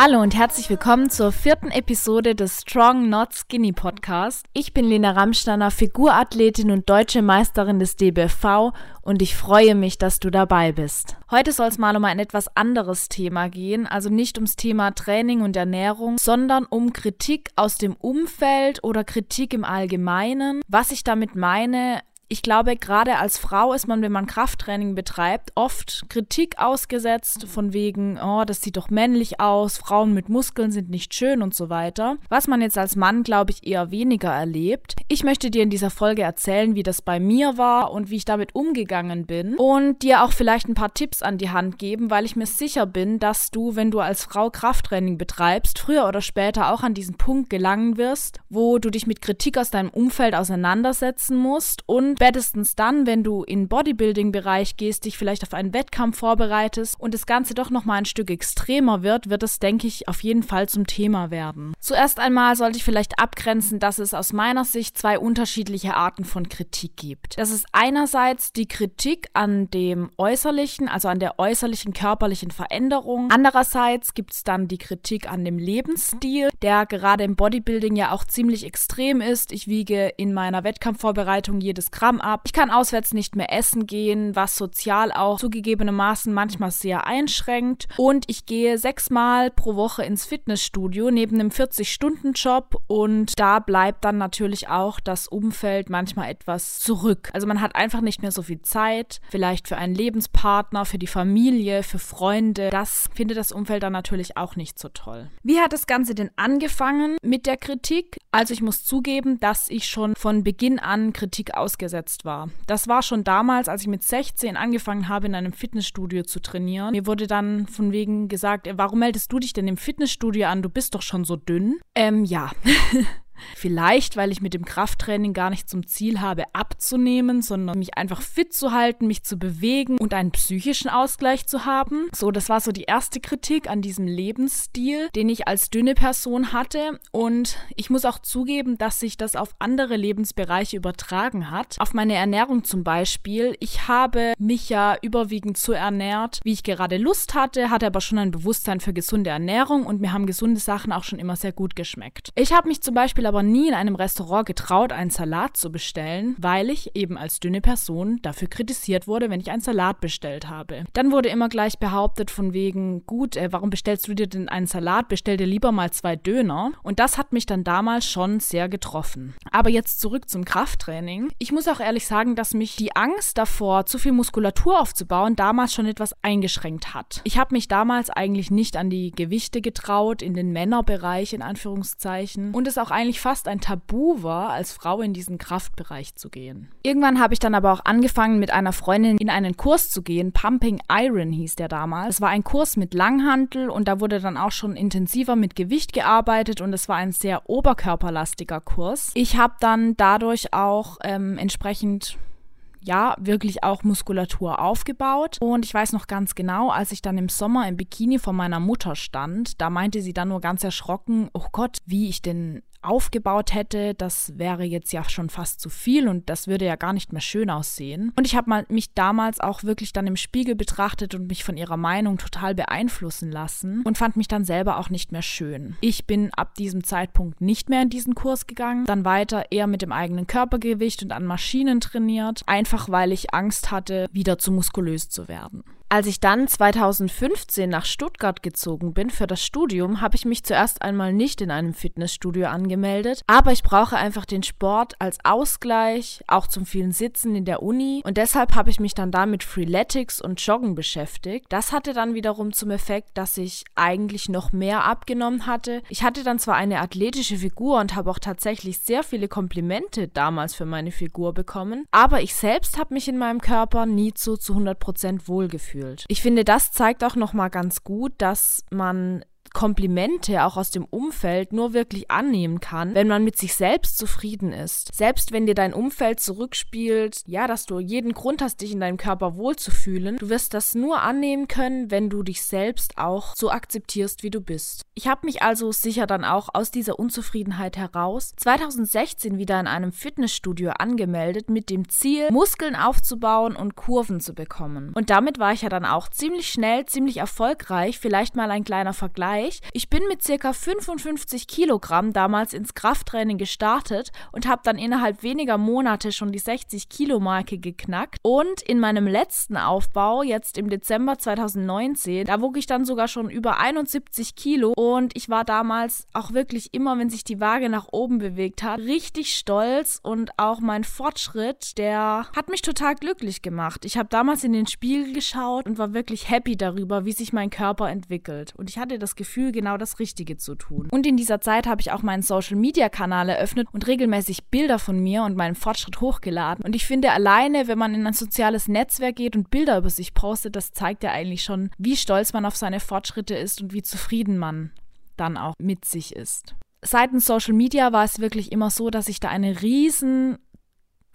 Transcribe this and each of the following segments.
Hallo und herzlich willkommen zur vierten Episode des Strong Not Skinny Podcast. Ich bin Lena Ramsteiner, Figurathletin und deutsche Meisterin des DBFV und ich freue mich, dass du dabei bist. Heute soll es mal um ein etwas anderes Thema gehen, also nicht ums Thema Training und Ernährung, sondern um Kritik aus dem Umfeld oder Kritik im Allgemeinen. Was ich damit meine, ich glaube, gerade als Frau ist man, wenn man Krafttraining betreibt, oft Kritik ausgesetzt, von wegen, oh, das sieht doch männlich aus, Frauen mit Muskeln sind nicht schön und so weiter. Was man jetzt als Mann, glaube ich, eher weniger erlebt. Ich möchte dir in dieser Folge erzählen, wie das bei mir war und wie ich damit umgegangen bin und dir auch vielleicht ein paar Tipps an die Hand geben, weil ich mir sicher bin, dass du, wenn du als Frau Krafttraining betreibst, früher oder später auch an diesen Punkt gelangen wirst, wo du dich mit Kritik aus deinem Umfeld auseinandersetzen musst und spätestens dann, wenn du in Bodybuilding-Bereich gehst, dich vielleicht auf einen Wettkampf vorbereitest und das Ganze doch nochmal ein Stück extremer wird, wird es, denke ich, auf jeden Fall zum Thema werden. Zuerst einmal sollte ich vielleicht abgrenzen, dass es aus meiner Sicht zwei unterschiedliche Arten von Kritik gibt. Das ist einerseits die Kritik an dem äußerlichen, also an der äußerlichen körperlichen Veränderung. Andererseits gibt es dann die Kritik an dem Lebensstil, der gerade im Bodybuilding ja auch ziemlich extrem ist. Ich wiege in meiner Wettkampfvorbereitung jedes Gramm Programm ab. Ich kann auswärts nicht mehr essen gehen, was sozial auch zugegebenermaßen manchmal sehr einschränkt. Und ich gehe sechsmal pro Woche ins Fitnessstudio neben einem 40-Stunden-Job und da bleibt dann natürlich auch das Umfeld manchmal etwas zurück. Also man hat einfach nicht mehr so viel Zeit, vielleicht für einen Lebenspartner, für die Familie, für Freunde. Das findet das Umfeld dann natürlich auch nicht so toll. Wie hat das Ganze denn angefangen mit der Kritik? Also ich muss zugeben, dass ich schon von Beginn an Kritik ausgesetzt ausgesetzt war. Das war schon damals, als ich mit 16 angefangen habe, in einem Fitnessstudio zu trainieren. Mir wurde dann von wegen gesagt, warum meldest du dich denn im Fitnessstudio an? Du bist doch schon so dünn. Ähm, ja. Vielleicht, weil ich mit dem Krafttraining gar nicht zum Ziel habe, abzunehmen, sondern mich einfach fit zu halten, mich zu bewegen und einen psychischen Ausgleich zu haben. So, das war so die erste Kritik an diesem Lebensstil, den ich als dünne Person hatte. Und ich muss auch zugeben, dass sich das auf andere Lebensbereiche übertragen hat. Auf meine Ernährung zum Beispiel. Ich habe mich ja überwiegend so ernährt, wie ich gerade Lust hatte, hatte aber schon ein Bewusstsein für gesunde Ernährung und mir haben gesunde Sachen auch schon immer sehr gut geschmeckt. Ich habe mich zum Beispiel aber nie in einem Restaurant getraut, einen Salat zu bestellen, weil ich eben als dünne Person dafür kritisiert wurde, wenn ich einen Salat bestellt habe. Dann wurde immer gleich behauptet von wegen, gut, äh, warum bestellst du dir denn einen Salat? Bestell dir lieber mal zwei Döner. Und das hat mich dann damals schon sehr getroffen. Aber jetzt zurück zum Krafttraining. Ich muss auch ehrlich sagen, dass mich die Angst davor, zu viel Muskulatur aufzubauen, damals schon etwas eingeschränkt hat. Ich habe mich damals eigentlich nicht an die Gewichte getraut, in den Männerbereich in Anführungszeichen. Und es auch eigentlich eigentlich fast ein Tabu war, als Frau in diesen Kraftbereich zu gehen. Irgendwann habe ich dann aber auch angefangen, mit einer Freundin in einen Kurs zu gehen. Pumping Iron hieß der damals. Es war ein Kurs mit Langhantel und da wurde dann auch schon intensiver mit Gewicht gearbeitet und es war ein sehr oberkörperlastiger Kurs. Ich habe dann dadurch auch ähm, entsprechend ja, wirklich auch Muskulatur aufgebaut. Und ich weiß noch ganz genau, als ich dann im Sommer im Bikini vor meiner Mutter stand, da meinte sie dann nur ganz erschrocken, oh Gott, wie ich denn aufgebaut hätte, das wäre jetzt ja schon fast zu viel und das würde ja gar nicht mehr schön aussehen. Und ich habe mich damals auch wirklich dann im Spiegel betrachtet und mich von ihrer Meinung total beeinflussen lassen und fand mich dann selber auch nicht mehr schön. Ich bin ab diesem Zeitpunkt nicht mehr in diesen Kurs gegangen, dann weiter eher mit dem eigenen Körpergewicht und an Maschinen trainiert, einfach weil ich Angst hatte, wieder zu muskulös zu werden. Als ich dann 2015 nach Stuttgart gezogen bin für das Studium, habe ich mich zuerst einmal nicht in einem Fitnessstudio angemeldet, aber ich brauche einfach den Sport als Ausgleich, auch zum vielen Sitzen in der Uni und deshalb habe ich mich dann da mit Freeletics und Joggen beschäftigt. Das hatte dann wiederum zum Effekt, dass ich eigentlich noch mehr abgenommen hatte. Ich hatte dann zwar eine athletische Figur und habe auch tatsächlich sehr viele Komplimente damals für meine Figur bekommen, aber ich selbst habe mich in meinem Körper nie so zu 100% wohlgefühlt fühlt. Ich finde, das zeigt auch nochmal ganz gut, dass man Komplimente auch aus dem Umfeld nur wirklich annehmen kann, wenn man mit sich selbst zufrieden ist. Selbst wenn dir dein Umfeld zurückspielt, ja, dass du jeden Grund hast, dich in deinem Körper wohlzufühlen, du wirst das nur annehmen können, wenn du dich selbst auch so akzeptierst, wie du bist. Ich habe mich also sicher dann auch aus dieser Unzufriedenheit heraus 2016 wieder in einem Fitnessstudio angemeldet mit dem Ziel, Muskeln aufzubauen und Kurven zu bekommen. Und damit war ich ja dann auch ziemlich schnell, ziemlich erfolgreich. Vielleicht mal ein kleiner Vergleich Vergleich. Ich bin mit circa 55 Kilogramm damals ins Krafttraining gestartet und habe dann innerhalb weniger Monate schon die 60 Kilo Marke geknackt. Und in meinem letzten Aufbau, jetzt im Dezember 2019, da wog ich dann sogar schon über 71 Kilo und ich war damals auch wirklich immer, wenn sich die Waage nach oben bewegt hat, richtig stolz und auch mein Fortschritt, der hat mich total glücklich gemacht. Ich habe damals in den Spiegel geschaut und war wirklich happy darüber, wie sich mein Körper entwickelt. Und ich hatte das Gefühl, genau das Richtige zu tun. Und in dieser Zeit habe ich auch meinen Social-Media-Kanal eröffnet und regelmäßig Bilder von mir und meinem Fortschritt hochgeladen. Und ich finde alleine, wenn man in ein soziales Netzwerk geht und Bilder über sich postet, das zeigt ja eigentlich schon, wie stolz man auf seine Fortschritte ist und wie zufrieden man dann auch mit sich ist. Seitens Social Media war es wirklich immer so, dass ich da eine riesen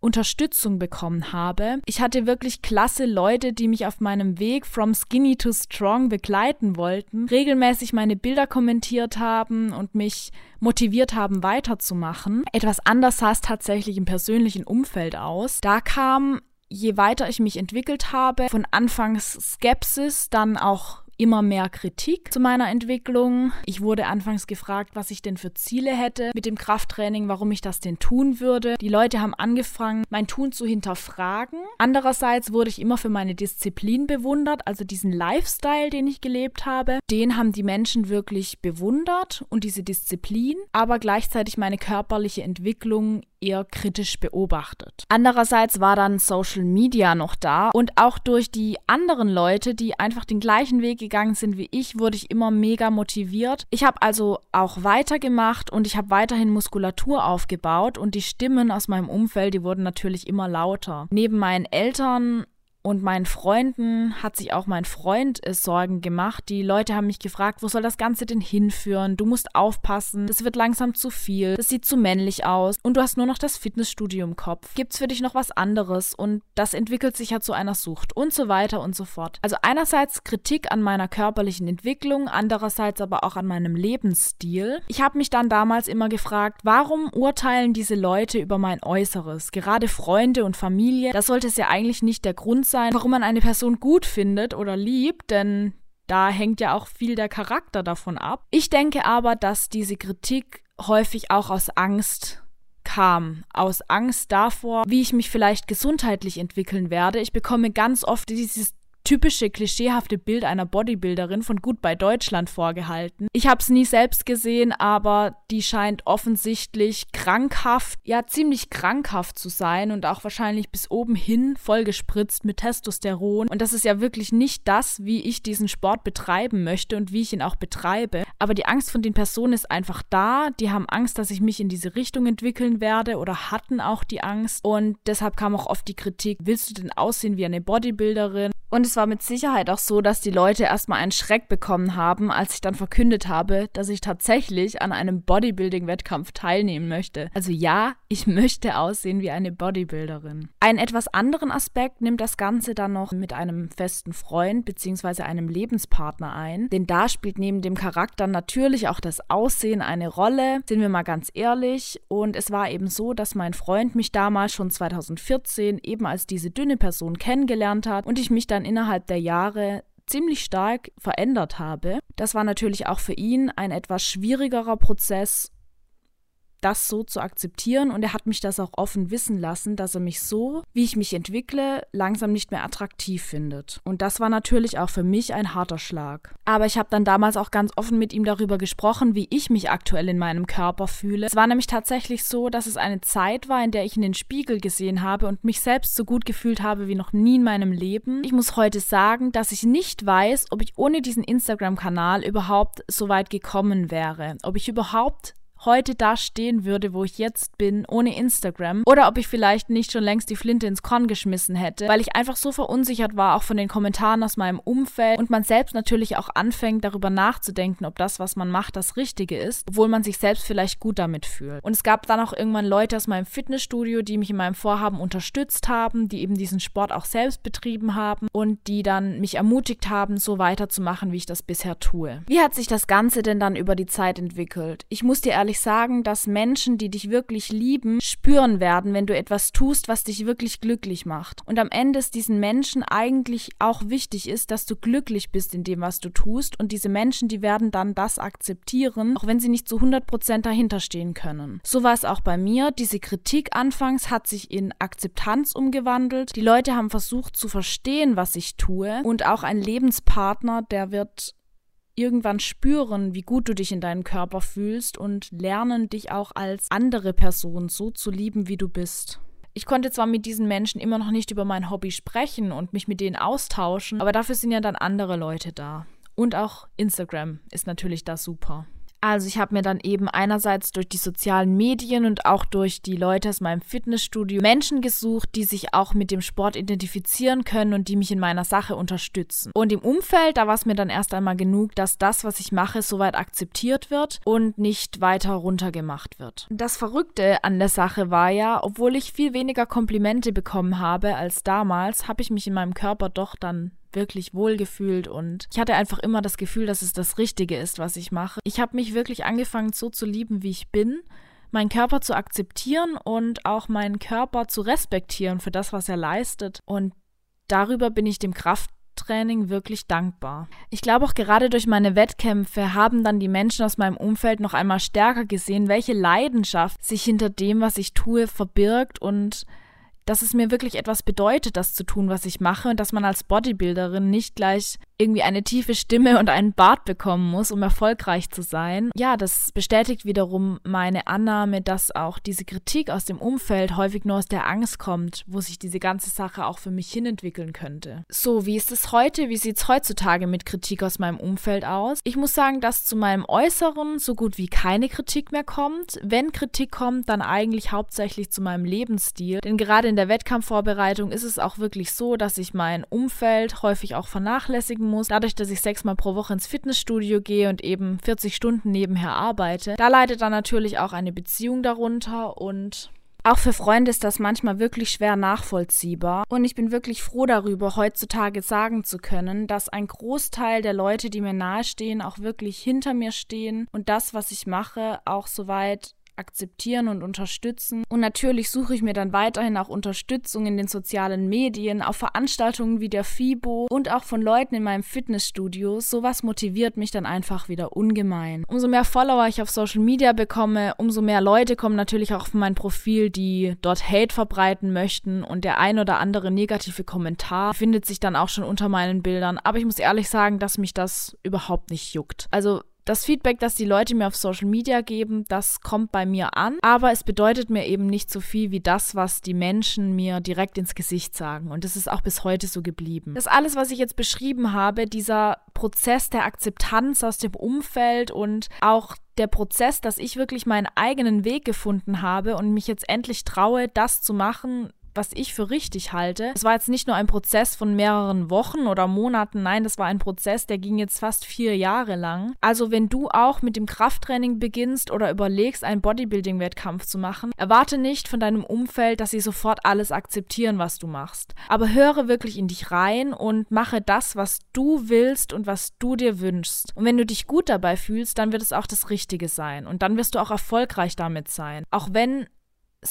Unterstützung bekommen habe. Ich hatte wirklich klasse Leute, die mich auf meinem Weg from skinny to strong begleiten wollten, regelmäßig meine Bilder kommentiert haben und mich motiviert haben, weiterzumachen. Etwas anders sah es tatsächlich im persönlichen Umfeld aus. Da kam je weiter ich mich entwickelt habe, von Anfangs Skepsis, dann auch immer mehr Kritik zu meiner Entwicklung. Ich wurde anfangs gefragt, was ich denn für Ziele hätte mit dem Krafttraining, warum ich das denn tun würde. Die Leute haben angefangen, mein Tun zu hinterfragen. Andererseits wurde ich immer für meine Disziplin bewundert, also diesen Lifestyle, den ich gelebt habe. Den haben die Menschen wirklich bewundert und diese Disziplin, aber gleichzeitig meine körperliche Entwicklung eher kritisch beobachtet. Andererseits war dann Social Media noch da und auch durch die anderen Leute, die einfach den gleichen Weg gegangen sind wie ich, wurde ich immer mega motiviert. Ich habe also auch weitergemacht und ich habe weiterhin Muskulatur aufgebaut und die Stimmen aus meinem Umfeld, die wurden natürlich immer lauter. Neben meinen Eltern und meinen Freunden hat sich auch mein Freund äh, Sorgen gemacht. Die Leute haben mich gefragt, wo soll das Ganze denn hinführen? Du musst aufpassen, das wird langsam zu viel, das sieht zu männlich aus und du hast nur noch das Fitnessstudio im Kopf. Gibt's für dich noch was anderes? Und das entwickelt sich ja zu einer Sucht und so weiter und so fort. Also einerseits Kritik an meiner körperlichen Entwicklung, andererseits aber auch an meinem Lebensstil. Ich habe mich dann damals immer gefragt, warum urteilen diese Leute über mein Äußeres? Gerade Freunde und Familie, das sollte es ja eigentlich nicht der Grund sein, sein, warum man eine Person gut findet oder liebt, denn da hängt ja auch viel der Charakter davon ab. Ich denke aber, dass diese Kritik häufig auch aus Angst kam, aus Angst davor, wie ich mich vielleicht gesundheitlich entwickeln werde. Ich bekomme ganz oft dieses typische klischeehafte Bild einer Bodybuilderin von Gut bei Deutschland vorgehalten. Ich habe es nie selbst gesehen, aber die scheint offensichtlich krankhaft, ja ziemlich krankhaft zu sein und auch wahrscheinlich bis oben hin vollgespritzt mit Testosteron. Und das ist ja wirklich nicht das, wie ich diesen Sport betreiben möchte und wie ich ihn auch betreibe. Aber die Angst von den Personen ist einfach da. Die haben Angst, dass ich mich in diese Richtung entwickeln werde oder hatten auch die Angst. Und deshalb kam auch oft die Kritik, willst du denn aussehen wie eine Bodybuilderin? Und es war mit Sicherheit auch so, dass die Leute erstmal einen Schreck bekommen haben, als ich dann verkündet habe, dass ich tatsächlich an einem Bodybuilding-Wettkampf teilnehmen möchte. Also ja, ich möchte aussehen wie eine Bodybuilderin. Einen etwas anderen Aspekt nimmt das Ganze dann noch mit einem festen Freund bzw. einem Lebenspartner ein. Denn da spielt neben dem Charakter natürlich auch das Aussehen eine Rolle, sind wir mal ganz ehrlich. Und es war eben so, dass mein Freund mich damals schon 2014 eben als diese dünne Person kennengelernt hat und ich mich dann dann innerhalb der Jahre ziemlich stark verändert habe. Das war natürlich auch für ihn ein etwas schwierigerer Prozess das so zu akzeptieren und er hat mich das auch offen wissen lassen, dass er mich so, wie ich mich entwickle, langsam nicht mehr attraktiv findet. Und das war natürlich auch für mich ein harter Schlag. Aber ich habe dann damals auch ganz offen mit ihm darüber gesprochen, wie ich mich aktuell in meinem Körper fühle. Es war nämlich tatsächlich so, dass es eine Zeit war, in der ich in den Spiegel gesehen habe und mich selbst so gut gefühlt habe wie noch nie in meinem Leben. Ich muss heute sagen, dass ich nicht weiß, ob ich ohne diesen Instagram-Kanal überhaupt so weit gekommen wäre, ob ich überhaupt heute da stehen würde, wo ich jetzt bin, ohne Instagram. Oder ob ich vielleicht nicht schon längst die Flinte ins Korn geschmissen hätte, weil ich einfach so verunsichert war, auch von den Kommentaren aus meinem Umfeld und man selbst natürlich auch anfängt, darüber nachzudenken, ob das, was man macht, das Richtige ist, obwohl man sich selbst vielleicht gut damit fühlt. Und es gab dann auch irgendwann Leute aus meinem Fitnessstudio, die mich in meinem Vorhaben unterstützt haben, die eben diesen Sport auch selbst betrieben haben und die dann mich ermutigt haben, so weiterzumachen, wie ich das bisher tue. Wie hat sich das Ganze denn dann über die Zeit entwickelt? Ich muss dir ehrlich ehrlich sagen, dass Menschen, die dich wirklich lieben, spüren werden, wenn du etwas tust, was dich wirklich glücklich macht. Und am Ende ist diesen Menschen eigentlich auch wichtig ist, dass du glücklich bist in dem, was du tust. Und diese Menschen, die werden dann das akzeptieren, auch wenn sie nicht zu 100% dahinter stehen können. So war es auch bei mir. Diese Kritik anfangs hat sich in Akzeptanz umgewandelt. Die Leute haben versucht zu verstehen, was ich tue. Und auch ein Lebenspartner, der wird irgendwann spüren, wie gut du dich in deinem Körper fühlst und lernen, dich auch als andere Person so zu lieben, wie du bist. Ich konnte zwar mit diesen Menschen immer noch nicht über mein Hobby sprechen und mich mit denen austauschen, aber dafür sind ja dann andere Leute da. Und auch Instagram ist natürlich da super. Also ich habe mir dann eben einerseits durch die sozialen Medien und auch durch die Leute aus meinem Fitnessstudio Menschen gesucht, die sich auch mit dem Sport identifizieren können und die mich in meiner Sache unterstützen. Und im Umfeld, da war es mir dann erst einmal genug, dass das, was ich mache, soweit akzeptiert wird und nicht weiter runtergemacht wird. Das Verrückte an der Sache war ja, obwohl ich viel weniger Komplimente bekommen habe als damals, habe ich mich in meinem Körper doch dann wirklich wohlgefühlt und ich hatte einfach immer das Gefühl, dass es das Richtige ist, was ich mache. Ich habe mich wirklich angefangen, so zu lieben, wie ich bin, meinen Körper zu akzeptieren und auch meinen Körper zu respektieren für das, was er leistet. Und darüber bin ich dem Krafttraining wirklich dankbar. Ich glaube auch gerade durch meine Wettkämpfe haben dann die Menschen aus meinem Umfeld noch einmal stärker gesehen, welche Leidenschaft sich hinter dem, was ich tue, verbirgt und dass es mir wirklich etwas bedeutet, das zu tun, was ich mache und dass man als Bodybuilderin nicht gleich irgendwie eine tiefe Stimme und einen Bart bekommen muss, um erfolgreich zu sein. Ja, das bestätigt wiederum meine Annahme, dass auch diese Kritik aus dem Umfeld häufig nur aus der Angst kommt, wo sich diese ganze Sache auch für mich hinentwickeln könnte. So, wie ist es heute? Wie sieht es heutzutage mit Kritik aus meinem Umfeld aus? Ich muss sagen, dass zu meinem Äußeren so gut wie keine Kritik mehr kommt. Wenn Kritik kommt, dann eigentlich hauptsächlich zu meinem Lebensstil. Denn gerade in der Wettkampfvorbereitung ist es auch wirklich so, dass ich mein Umfeld häufig auch vernachlässigen geben muss. Dadurch, dass ich sechsmal pro Woche ins Fitnessstudio gehe und eben 40 Stunden nebenher arbeite, da leidet dann natürlich auch eine Beziehung darunter und auch für Freunde ist das manchmal wirklich schwer nachvollziehbar. Und ich bin wirklich froh darüber, heutzutage sagen zu können, dass ein Großteil der Leute, die mir nahestehen, auch wirklich hinter mir stehen und das, was ich mache, auch soweit akzeptieren und unterstützen. Und natürlich suche ich mir dann weiterhin auch Unterstützung in den sozialen Medien, auf Veranstaltungen wie der FIBO und auch von Leuten in meinem Fitnessstudio. Sowas motiviert mich dann einfach wieder ungemein. Umso mehr Follower ich auf Social Media bekomme, umso mehr Leute kommen natürlich auch auf mein Profil, die dort Hate verbreiten möchten und der ein oder andere negative Kommentar findet sich dann auch schon unter meinen Bildern. Aber ich muss ehrlich sagen, dass mich das überhaupt nicht juckt. Also das Feedback, das die Leute mir auf Social Media geben, das kommt bei mir an, aber es bedeutet mir eben nicht so viel wie das, was die Menschen mir direkt ins Gesicht sagen. Und das ist auch bis heute so geblieben. Das alles, was ich jetzt beschrieben habe, dieser Prozess der Akzeptanz aus dem Umfeld und auch der Prozess, dass ich wirklich meinen eigenen Weg gefunden habe und mich jetzt endlich traue, das zu machen, was ich für richtig halte. Es war jetzt nicht nur ein Prozess von mehreren Wochen oder Monaten, nein, das war ein Prozess, der ging jetzt fast vier Jahre lang. Also wenn du auch mit dem Krafttraining beginnst oder überlegst, einen Bodybuilding-Wettkampf zu machen, erwarte nicht von deinem Umfeld, dass sie sofort alles akzeptieren, was du machst. Aber höre wirklich in dich rein und mache das, was du willst und was du dir wünschst. Und wenn du dich gut dabei fühlst, dann wird es auch das Richtige sein. Und dann wirst du auch erfolgreich damit sein. Auch wenn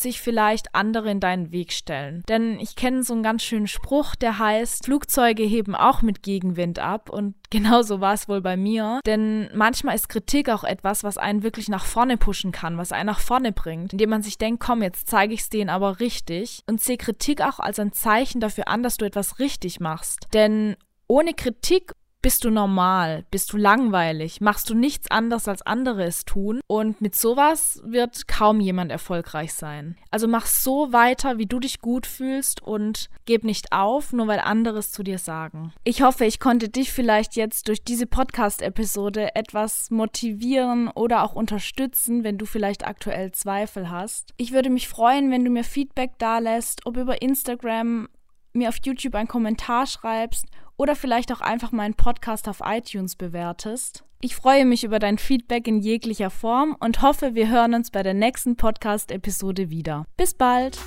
sich vielleicht andere in deinen Weg stellen. Denn ich kenne so einen ganz schönen Spruch, der heißt, Flugzeuge heben auch mit Gegenwind ab und genauso war es wohl bei mir. Denn manchmal ist Kritik auch etwas, was einen wirklich nach vorne pushen kann, was einen nach vorne bringt, indem man sich denkt, komm, jetzt zeige ich es denen aber richtig und sehe Kritik auch als ein Zeichen dafür an, dass du etwas richtig machst. Denn ohne Kritik bist du normal? Bist du langweilig? Machst du nichts anderes als andere es tun? Und mit sowas wird kaum jemand erfolgreich sein. Also mach so weiter, wie du dich gut fühlst und gib nicht auf, nur weil andere es zu dir sagen. Ich hoffe, ich konnte dich vielleicht jetzt durch diese Podcast-Episode etwas motivieren oder auch unterstützen, wenn du vielleicht aktuell Zweifel hast. Ich würde mich freuen, wenn du mir Feedback da lässt, ob über Instagram, mir auf YouTube einen Kommentar schreibst oder vielleicht auch einfach meinen Podcast auf iTunes bewertest. Ich freue mich über dein Feedback in jeglicher Form und hoffe, wir hören uns bei der nächsten Podcast-Episode wieder. Bis bald!